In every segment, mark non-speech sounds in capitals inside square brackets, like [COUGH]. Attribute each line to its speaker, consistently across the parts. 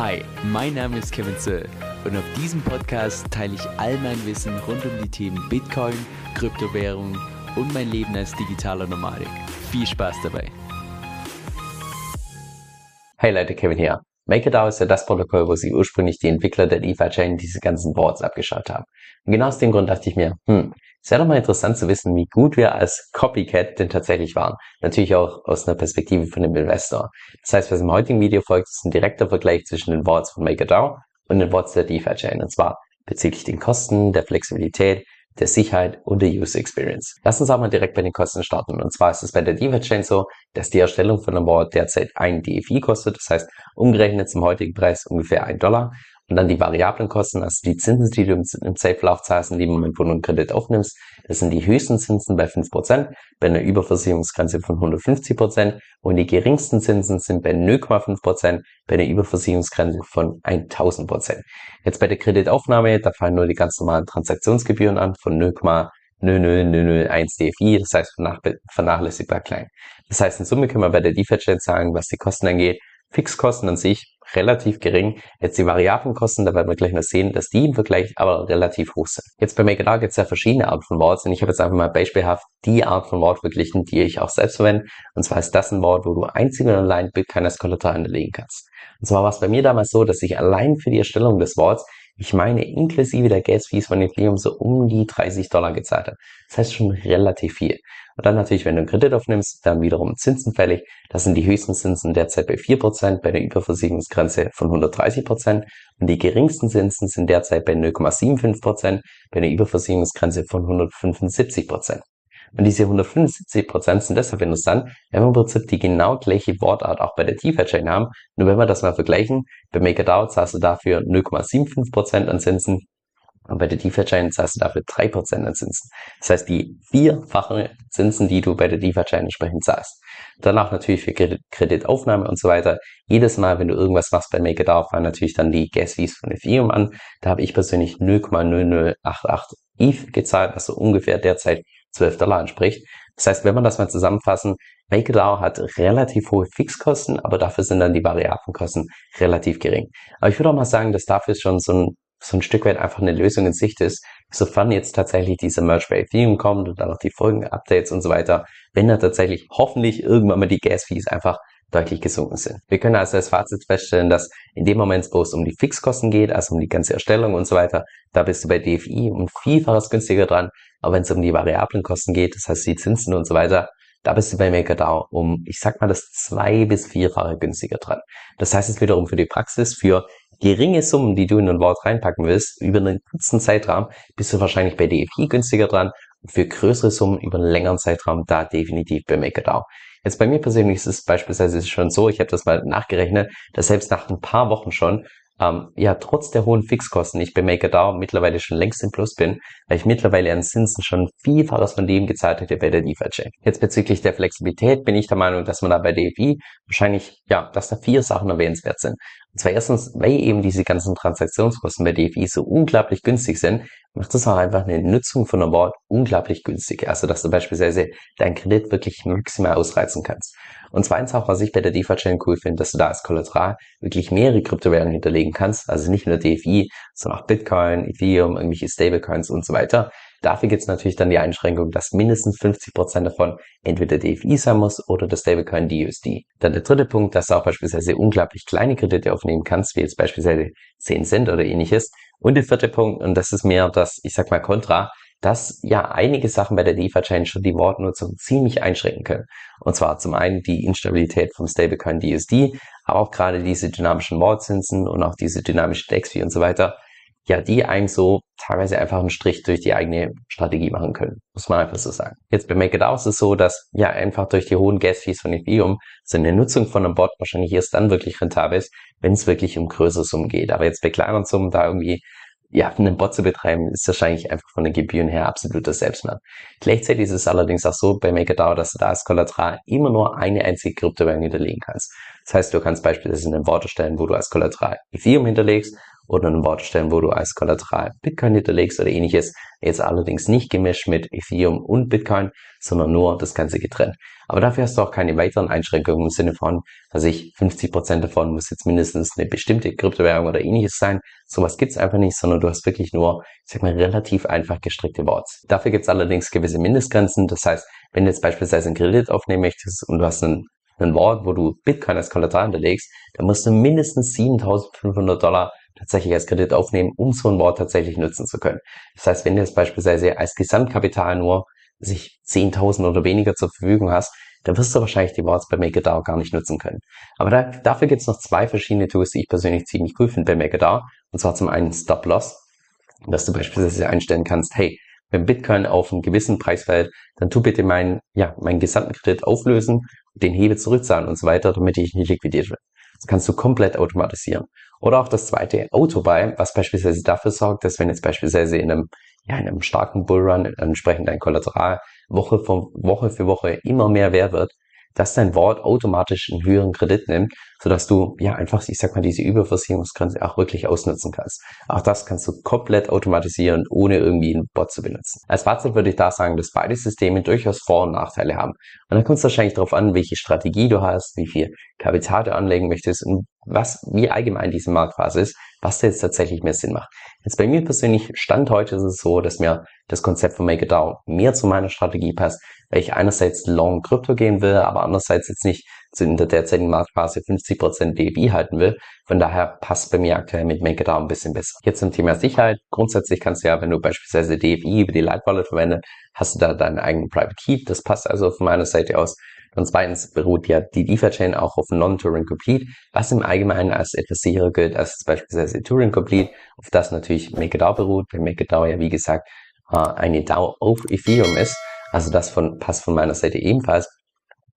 Speaker 1: Hi, mein Name ist Kevin Zöll und auf diesem Podcast teile ich all mein Wissen rund um die Themen Bitcoin, Kryptowährung und mein Leben als digitaler Nomadik. Viel Spaß dabei!
Speaker 2: Hey Leute, Kevin hier. MakerDAO ist ja das Protokoll, wo sich ursprünglich die Entwickler der DeFi-Chain diese ganzen Boards abgeschaut haben. Und genau aus dem Grund dachte ich mir, hm, es wäre doch mal interessant zu wissen, wie gut wir als Copycat denn tatsächlich waren. Natürlich auch aus einer Perspektive von dem Investor. Das heißt, was im heutigen Video folgt, ist ein direkter Vergleich zwischen den Boards von MakerDAO und den Boards der DeFi-Chain. Und zwar bezüglich den Kosten, der Flexibilität, der Sicherheit und der User Experience. Lass uns auch mal direkt bei den Kosten starten. Und zwar ist es bei der DeFi-Chain so, dass die Erstellung von einem Board derzeit ein DFI kostet. Das heißt, umgerechnet zum heutigen Preis ungefähr ein Dollar. Und dann die variablen Kosten, also die Zinsen, die du im Safe-Lauf zahlst, in dem Moment, wo du einen Kredit aufnimmst. Das sind die höchsten Zinsen bei 5%, bei einer Überversicherungsgrenze von 150% und die geringsten Zinsen sind bei 0,5%, bei einer Überversicherungsgrenze von 1000%. Jetzt bei der Kreditaufnahme, da fallen nur die ganz normalen Transaktionsgebühren an von 0,00001 DFI, das heißt vernachlässigbar klein. Das heißt, in Summe können wir bei der DeFi-Chain sagen, was die Kosten angeht, Fixkosten an sich relativ gering. Jetzt die variablen Kosten, da werden wir gleich noch sehen, dass die im Vergleich aber relativ hoch sind. Jetzt bei MakerDAO gibt es ja verschiedene Arten von Worts und ich habe jetzt einfach mal beispielhaft die Art von Wort verglichen, die ich auch selbst verwende. Und zwar ist das ein Wort, wo du einzig und allein Bitcoin als Kollateral hinterlegen kannst. Und zwar war es bei mir damals so, dass ich allein für die Erstellung des Worts ich meine, inklusive der Gas Fees von Ethereum so um die 30 Dollar gezahlt habe. Das heißt schon relativ viel. Und dann natürlich, wenn du einen Kredit aufnimmst, dann wiederum Zinsen fällig. Das sind die höchsten Zinsen derzeit bei 4%, bei der Überversicherungsgrenze von 130%. Und die geringsten Zinsen sind derzeit bei 0,75%, bei der Überversicherungsgrenze von 175%. Und diese 175 Prozent sind deshalb interessant, wenn wir im Prinzip die genau gleiche Wortart auch bei der DeFi-Chain haben. Nur wenn wir das mal vergleichen, bei MakerDAO zahlst du dafür 0,75 Prozent an Zinsen und bei der DeFi-Chain zahlst du dafür 3% an Zinsen. Das heißt, die vierfachen Zinsen, die du bei der DeFi-Chain entsprechend zahlst. Danach natürlich für Kreditaufnahme und so weiter. Jedes Mal, wenn du irgendwas machst bei MakerDAO, fallen natürlich dann die Gas Fees von Ethereum an. Da habe ich persönlich 0,0088 ETH gezahlt, was so ungefähr derzeit 12 Dollar entspricht. Das heißt, wenn man das mal zusammenfassen, MakerDAO hat relativ hohe Fixkosten, aber dafür sind dann die variablen Kosten relativ gering. Aber ich würde auch mal sagen, dass dafür schon so ein, so ein Stück weit einfach eine Lösung in Sicht ist, sofern jetzt tatsächlich diese Merge bei Ethereum kommt und dann noch die folgenden Updates und so weiter, wenn da tatsächlich hoffentlich irgendwann mal die Gas Fees einfach deutlich gesunken sind. Wir können also als Fazit feststellen, dass in dem Moment, wo es um die Fixkosten geht, also um die ganze Erstellung und so weiter, da bist du bei DFI um Vielfaches günstiger dran. Aber wenn es um die variablen Kosten geht, das heißt die Zinsen und so weiter, da bist du bei MakerDAO um, ich sag mal, das zwei bis vierfache günstiger dran. Das heißt es wiederum für die Praxis, für geringe Summen, die du in ein Wort reinpacken willst, über einen kurzen Zeitraum, bist du wahrscheinlich bei DFI günstiger dran. Und für größere Summen über einen längeren Zeitraum da definitiv bei MakerDAO. Jetzt bei mir persönlich ist es beispielsweise schon so, ich habe das mal nachgerechnet, dass selbst nach ein paar Wochen schon ähm, ja trotz der hohen Fixkosten ich bei MakerDAO mittlerweile schon längst im Plus bin, weil ich mittlerweile an Zinsen schon vielfaches von dem gezahlt hätte bei der DeFi-Chain. Jetzt bezüglich der Flexibilität bin ich der Meinung, dass man da bei DeFi wahrscheinlich, ja, dass da vier Sachen erwähnenswert sind. Und zwar erstens, weil eben diese ganzen Transaktionskosten bei DeFi so unglaublich günstig sind, macht das auch einfach eine Nutzung von einem Wort unglaublich günstig. Also, dass du beispielsweise deinen Kredit wirklich maximal ausreizen kannst. Und zweitens auch, was ich bei der DeFi-Chain cool finde, dass du da als Kollateral wirklich mehrere Kryptowährungen hinterlegen kannst. Also nicht nur DFI, sondern auch Bitcoin, Ethereum, irgendwelche Stablecoins und so weiter. Dafür gibt es natürlich dann die Einschränkung, dass mindestens 50% davon entweder DFI sein muss oder das Stablecoin DUSD. Dann der dritte Punkt, dass du auch beispielsweise unglaublich kleine Kredite aufnehmen kannst, wie jetzt beispielsweise 10 Cent oder ähnliches. Und der vierte Punkt, und das ist mehr das, ich sag mal, Kontra, dass ja einige Sachen bei der DeFi-Chain schon die Wortnutzung ziemlich einschränken können. Und zwar zum einen die Instabilität vom Stablecoin DUSD, aber auch gerade diese dynamischen Wortzinsen und auch diese dynamische DEX-Fee und so weiter, ja, die einem so teilweise einfach einen Strich durch die eigene Strategie machen können. Muss man einfach so sagen. Jetzt bei MakerDAO ist es so, dass ja einfach durch die hohen Gas-Fees von Ethereum so eine Nutzung von einem Bot wahrscheinlich erst dann wirklich rentabel ist, wenn es wirklich um größere Summen geht. Aber jetzt bei kleineren Summen da irgendwie ja, einen Bot zu betreiben, ist wahrscheinlich einfach von den Gebühren her absoluter Selbstmord. Gleichzeitig ist es allerdings auch so bei MakerDAO, dass du da als Kollateral immer nur eine einzige Kryptowährung hinterlegen kannst. Das heißt, du kannst beispielsweise einen Wort erstellen, wo du als Kollateral Ethereum hinterlegst oder ein Wort stellen, wo du als Kollateral Bitcoin hinterlegst oder ähnliches. Jetzt allerdings nicht gemischt mit Ethereum und Bitcoin, sondern nur das Ganze getrennt. Aber dafür hast du auch keine weiteren Einschränkungen im Sinne von, dass ich 50 Prozent davon muss jetzt mindestens eine bestimmte Kryptowährung oder ähnliches sein. Sowas gibt's einfach nicht, sondern du hast wirklich nur, ich sag mal, relativ einfach gestrickte Worts. Dafür gibt's allerdings gewisse Mindestgrenzen. Das heißt, wenn du jetzt beispielsweise einen Kredit aufnehmen möchtest und du hast einen ein Wort, wo du Bitcoin als Kollateral hinterlegst, dann musst du mindestens 7500 Dollar tatsächlich als Kredit aufnehmen, um so ein Wort tatsächlich nutzen zu können. Das heißt, wenn du jetzt beispielsweise als Gesamtkapital nur sich 10.000 oder weniger zur Verfügung hast, dann wirst du wahrscheinlich die Worts bei MakerDAO gar nicht nutzen können. Aber da, dafür gibt es noch zwei verschiedene Tools, die ich persönlich ziemlich cool finde bei MakerDAO. Und zwar zum einen Stop Loss, dass du beispielsweise einstellen kannst, hey, wenn Bitcoin auf einen gewissen Preis fällt, dann tu bitte meinen, ja, meinen gesamten Kredit auflösen, den Hebel zurückzahlen und so weiter, damit ich nicht liquidiert werde. Das kannst du komplett automatisieren. Oder auch das zweite Autobuy, was beispielsweise dafür sorgt, dass wenn jetzt beispielsweise in einem, ja, in einem starken Bullrun entsprechend dein Kollateral Woche für Woche für Woche immer mehr wert wird, dass dein Wort automatisch einen höheren Kredit nimmt, sodass du ja einfach, ich sag mal, diese Überversicherungsgrenze auch wirklich ausnutzen kannst. Auch das kannst du komplett automatisieren, ohne irgendwie einen Bot zu benutzen. Als Fazit würde ich da sagen, dass beide Systeme durchaus Vor- und Nachteile haben. Und dann kommt es wahrscheinlich darauf an, welche Strategie du hast, wie viel Kapital du anlegen möchtest und was, wie allgemein diese Marktphase ist, was da jetzt tatsächlich mehr Sinn macht. Jetzt bei mir persönlich, Stand heute ist es so, dass mir das Konzept von Make It Down mehr zu meiner Strategie passt, weil ich einerseits long Krypto gehen will, aber andererseits jetzt nicht in der derzeitigen Marktphase 50% DBI halten will. Von daher passt bei mir aktuell mit Make It Down ein bisschen besser. Jetzt zum Thema Sicherheit. Grundsätzlich kannst du ja, wenn du beispielsweise DFI über die Light Wallet verwendest, hast du da deinen eigenen Private Key. Das passt also von meiner Seite aus. Und zweitens beruht ja die DeFi-Chain auch auf Non-Turing Complete, was im Allgemeinen als etwas sicherer gilt als beispielsweise Turing Complete, auf das natürlich MakerDAO beruht, weil MakerDAO ja wie gesagt äh, eine DAO auf Ethereum ist. Also das von, passt von meiner Seite ebenfalls.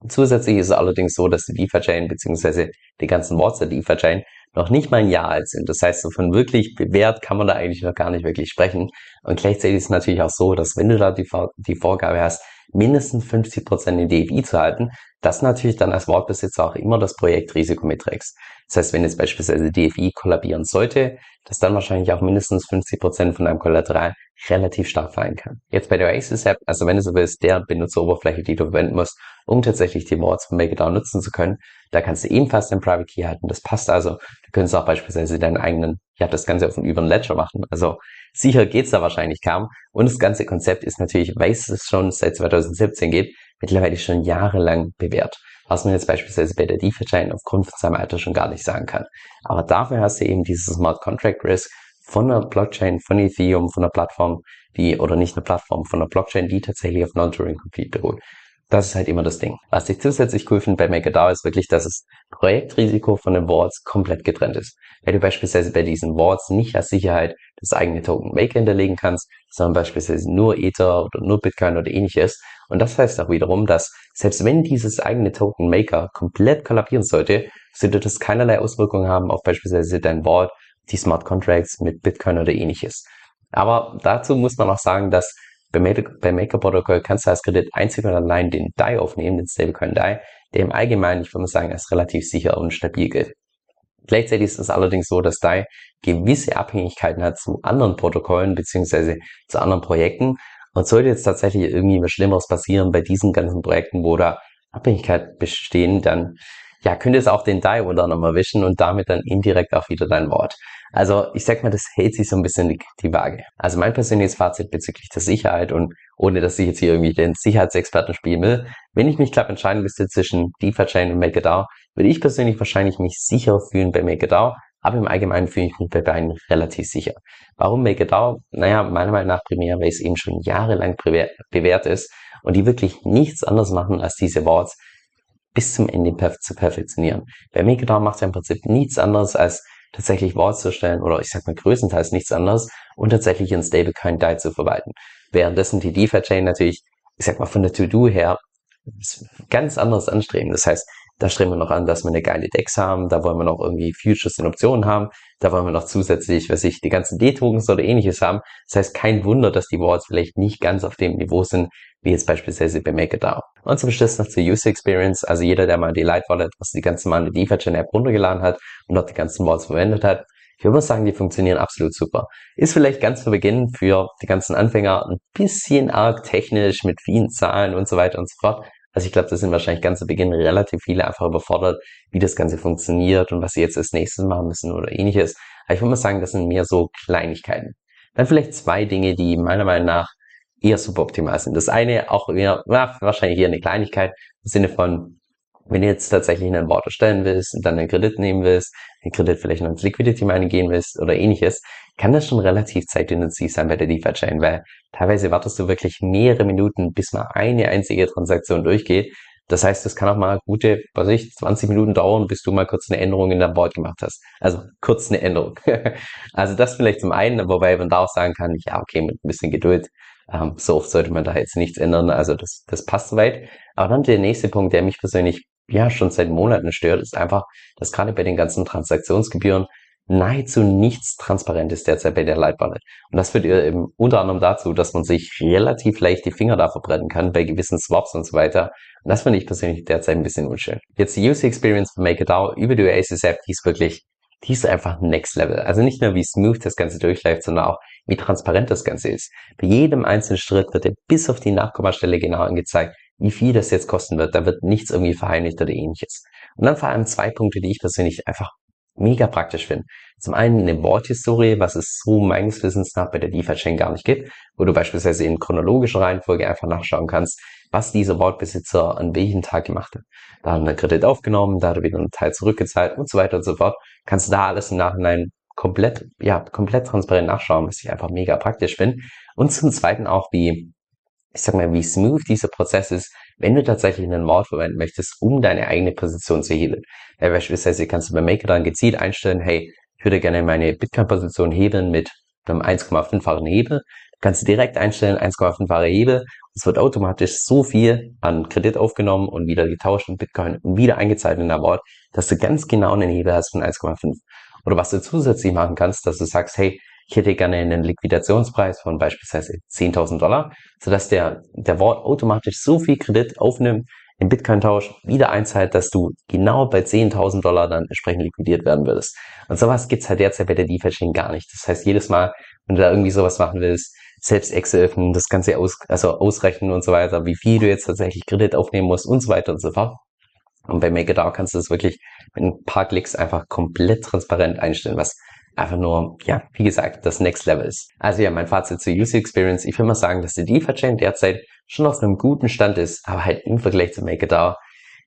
Speaker 2: Zusätzlich ist es allerdings so, dass die DeFi-Chain bzw. die ganzen Worts der DeFi-Chain noch nicht mal ein Jahr alt sind. Das heißt, so von wirklich bewährt kann man da eigentlich noch gar nicht wirklich sprechen. Und gleichzeitig ist es natürlich auch so, dass wenn du da die, die Vorgabe hast, mindestens 50 Prozent in DFI zu halten, das natürlich dann als Wortbesitzer auch immer das Projektrisiko mitträgst. Das heißt, wenn jetzt beispielsweise DFI kollabieren sollte, dass dann wahrscheinlich auch mindestens 50 Prozent von deinem Kollateral relativ stark fallen kann. Jetzt bei der Oasis App, also wenn du so willst, der Benutzeroberfläche, die du verwenden musst, um tatsächlich die Boards von MakerDAO nutzen zu können, da kannst du ebenfalls dein Private Key halten. Das passt also. Du könntest auch beispielsweise deinen eigenen, ja, das Ganze auf einen über Ledger machen. Also sicher geht's da wahrscheinlich kaum. Und das ganze Konzept ist natürlich, weil es schon seit 2017 gibt, mittlerweile schon jahrelang bewährt. Was man jetzt beispielsweise bei der DeFi-Chain aufgrund von seinem Alter schon gar nicht sagen kann. Aber dafür hast du eben dieses Smart Contract Risk, von einer Blockchain, von Ethereum, von einer Plattform, die, oder nicht eine Plattform, von einer Blockchain, die tatsächlich auf Non-Turing Complete beruht. Das ist halt immer das Ding. Was ich zusätzlich cool finde bei MakerDAO ist wirklich, dass das Projektrisiko von den Wards komplett getrennt ist. Weil du beispielsweise bei diesen Wards nicht als Sicherheit das eigene Token Maker hinterlegen kannst, sondern beispielsweise nur Ether oder nur Bitcoin oder ähnliches. Und das heißt auch wiederum, dass selbst wenn dieses eigene Token Maker komplett kollabieren sollte, sollte das keinerlei Auswirkungen haben auf beispielsweise dein Wort die Smart Contracts mit Bitcoin oder ähnliches. Aber dazu muss man auch sagen, dass bei, Maker Protocol kannst du als Kredit einzig und allein den DAI aufnehmen, den Stablecoin DAI, der im Allgemeinen, ich würde sagen, als relativ sicher und stabil gilt. Gleichzeitig ist es allerdings so, dass DAI gewisse Abhängigkeiten hat zu anderen Protokollen beziehungsweise zu anderen Projekten. Und sollte jetzt tatsächlich irgendwie was Schlimmeres passieren bei diesen ganzen Projekten, wo da Abhängigkeit bestehen, dann ja, könntest auch den Die unter anderem erwischen und damit dann indirekt auch wieder dein Wort. Also ich sag mal, das hält sich so ein bisschen die, die Waage. Also mein persönliches Fazit bezüglich der Sicherheit und ohne dass ich jetzt hier irgendwie den Sicherheitsexperten spielen will, wenn ich mich knapp entscheiden müsste zwischen DeFi-Chain und MakerDAO, würde ich persönlich wahrscheinlich mich sicher fühlen bei MakerDAO, aber im Allgemeinen fühle ich mich bei beiden relativ sicher. Warum MakerDAO? Naja, meiner Meinung nach primär, weil es eben schon jahrelang bewährt ist und die wirklich nichts anderes machen als diese Worts bis zum Ende perf zu perfektionieren. Bei MakerDAO macht er im Prinzip nichts anderes als tatsächlich Wort zu stellen oder ich sag mal größtenteils nichts anderes und tatsächlich ein Stablecoin DAI zu verwalten. Währenddessen die DeFi-Chain natürlich, ich sag mal von der To-Do her, ganz anderes anstreben. Das heißt, da streben wir noch an, dass wir eine geile Dex haben, da wollen wir noch irgendwie Futures in Optionen haben, da wollen wir noch zusätzlich, was ich, die ganzen D-Tokens oder ähnliches haben. Das heißt, kein Wunder, dass die Wallets vielleicht nicht ganz auf dem Niveau sind, wie jetzt beispielsweise bei MakerDAO. Und zum Schluss noch zur User Experience. Also jeder, der mal die Light Wallet, was die ganze normale DeFi-Chain App runtergeladen hat und dort die ganzen Wallets verwendet hat, Ich würde mal sagen, die funktionieren absolut super. Ist vielleicht ganz zu Beginn für die ganzen Anfänger ein bisschen arg technisch mit vielen Zahlen und so weiter und so fort. Also ich glaube, da sind wahrscheinlich ganz zu Beginn relativ viele einfach überfordert, wie das Ganze funktioniert und was sie jetzt als nächstes machen müssen oder ähnliches. Aber ich würde mal sagen, das sind mehr so Kleinigkeiten. Dann vielleicht zwei Dinge, die meiner Meinung nach eher suboptimal sind. Das eine auch eher, ja, wahrscheinlich eher eine Kleinigkeit im Sinne von, wenn du jetzt tatsächlich einen Wort erstellen willst und dann einen Kredit nehmen willst, den Kredit vielleicht noch ins Liquidity Mining gehen willst oder ähnliches, kann das schon relativ zeitintensiv sein bei der DeFi Chain, weil teilweise wartest du wirklich mehrere Minuten, bis mal eine einzige Transaktion durchgeht. Das heißt, es kann auch mal gute, was weiß ich, 20 Minuten dauern, bis du mal kurz eine Änderung in deinem Board gemacht hast. Also kurz eine Änderung. [LAUGHS] also das vielleicht zum einen, wobei man da auch sagen kann, ja, okay, mit ein bisschen Geduld ähm, so oft sollte man da jetzt nichts ändern. Also das, das passt soweit. Aber dann der nächste Punkt, der mich persönlich ja schon seit Monaten stört, ist einfach, dass gerade bei den ganzen Transaktionsgebühren nahezu nichts transparent ist derzeit bei der Leitwallet. Und das führt eben unter anderem dazu, dass man sich relativ leicht die Finger da verbrennen kann bei gewissen Swaps und so weiter. Und das finde ich persönlich derzeit ein bisschen unschön. Jetzt die User Experience von MakerDAO über die Oasis App, die ist wirklich, die ist einfach next level. Also nicht nur wie smooth das Ganze durchläuft, sondern auch wie transparent das Ganze ist. Bei jedem einzelnen Schritt wird dir bis auf die Nachkommastelle genau angezeigt, wie viel das jetzt kosten wird. Da wird nichts irgendwie verheimlicht oder ähnliches. Und dann vor allem zwei Punkte, die ich persönlich einfach mega praktisch finde. Zum einen eine Worthistorie, was es so meines Wissens nach bei der DeFi-Chain gar nicht gibt, wo du beispielsweise in chronologischer Reihenfolge einfach nachschauen kannst, was dieser Wortbesitzer an welchem Tag gemacht hat. Da hat er einen Kredit aufgenommen, da hat er wieder einen Teil zurückgezahlt und so weiter und so fort. Kannst du da alles im Nachhinein komplett, ja, komplett transparent nachschauen, was ich einfach mega praktisch finde. Und zum Zweiten auch, wie, ich sag mal, wie smooth dieser Prozess ist, wenn du tatsächlich einen Mord verwenden möchtest, um deine eigene Position zu hebeln. Ja, beispielsweise kannst du bei Maker dann gezielt einstellen, hey, ich würde gerne meine Bitcoin-Position hebeln mit einem 1,5-fachen Hebel. Du kannst direkt einstellen, 1,5-fache Hebel. Es wird automatisch so viel an Kredit aufgenommen und wieder getauscht in Bitcoin und wieder eingezahlt in der Wort, dass du ganz genau einen Hebel hast von 1,5. Oder was du zusätzlich machen kannst, dass du sagst, hey, ich hätte gerne einen Liquidationspreis von beispielsweise 10.000 Dollar, sodass der, der Wort automatisch so viel Kredit aufnimmt, im Bitcoin-Tausch wieder einzahlt, dass du genau bei 10.000 Dollar dann entsprechend liquidiert werden würdest. Und sowas gibt's halt derzeit bei der DeFi-Chain gar nicht. Das heißt, jedes Mal, wenn du da irgendwie sowas machen willst, selbst Excel öffnen, das Ganze aus, also ausrechnen und so weiter, wie viel du jetzt tatsächlich Kredit aufnehmen musst und so weiter und so fort. Und bei MakerDAO kannst du das wirklich mit ein paar Klicks einfach komplett transparent einstellen, was einfach nur, ja, wie gesagt, das Next Level ist. Also ja, mein Fazit zur User Experience. Ich will mal sagen, dass die DeFi-Chain derzeit schon auf einem guten Stand ist, aber halt im Vergleich zu MakerDAO,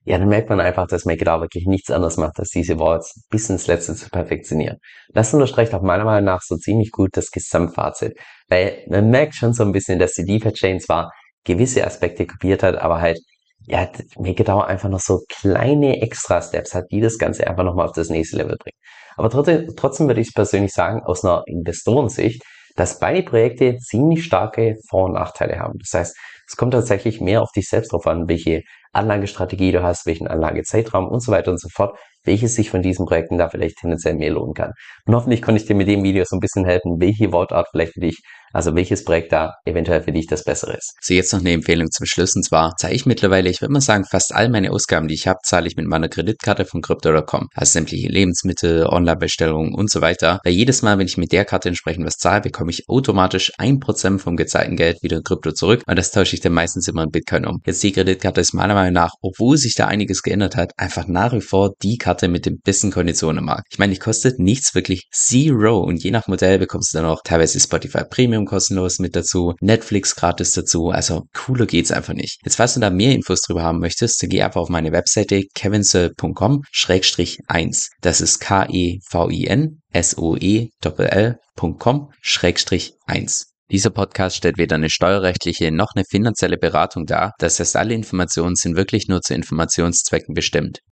Speaker 2: ja, dann merkt man einfach, dass MakerDAO wirklich nichts anderes macht, als diese Wallets bis ins Letzte zu perfektionieren. Das unterstreicht auch meiner Meinung nach so ziemlich gut das Gesamtfazit, weil man merkt schon so ein bisschen, dass die DeFi-Chain zwar gewisse Aspekte kopiert hat, aber halt ja, MakerDAO einfach noch so kleine Extra-Steps hat, die das Ganze einfach nochmal auf das nächste Level bringen. Aber trotzdem, trotzdem würde ich persönlich sagen, aus einer Investorensicht, dass beide Projekte ziemlich starke Vor- und Nachteile haben. Das heißt, es kommt tatsächlich mehr auf dich selbst drauf an, welche Anlagestrategie du hast, welchen Anlagezeitraum und so weiter und so fort, welches sich von diesen Projekten da vielleicht tendenziell mehr lohnen kann. Und hoffentlich konnte ich dir mit dem Video so ein bisschen helfen, welche Wortart vielleicht für dich also welches Projekt da eventuell für dich das bessere ist.
Speaker 1: So, jetzt noch eine Empfehlung zum Schluss. Und zwar zahle ich mittlerweile, ich würde mal sagen, fast all meine Ausgaben, die ich habe, zahle ich mit meiner Kreditkarte von Crypto.com. Also sämtliche Lebensmittel, Online-Bestellungen und so weiter. Weil jedes Mal, wenn ich mit der Karte entsprechend was zahle, bekomme ich automatisch ein Prozent vom gezahlten Geld wieder in Krypto zurück. Und das tausche ich dann meistens immer in Bitcoin um. Jetzt die Kreditkarte ist meiner Meinung nach, obwohl sich da einiges geändert hat, einfach nach wie vor die Karte mit den besten Konditionen im Markt. Ich meine, die kostet nichts wirklich zero und je nach Modell bekommst du dann auch teilweise Spotify Premium kostenlos mit dazu, Netflix gratis dazu, also cooler geht's einfach nicht. Jetzt, falls du da mehr Infos drüber haben möchtest, dann geh einfach auf meine Webseite kevinsoe.com-1. Das ist K-E-V-I-N S-O-E-L-L.com 1. Dieser Podcast stellt weder eine steuerrechtliche noch eine finanzielle Beratung dar. Das heißt, alle Informationen sind wirklich nur zu Informationszwecken bestimmt.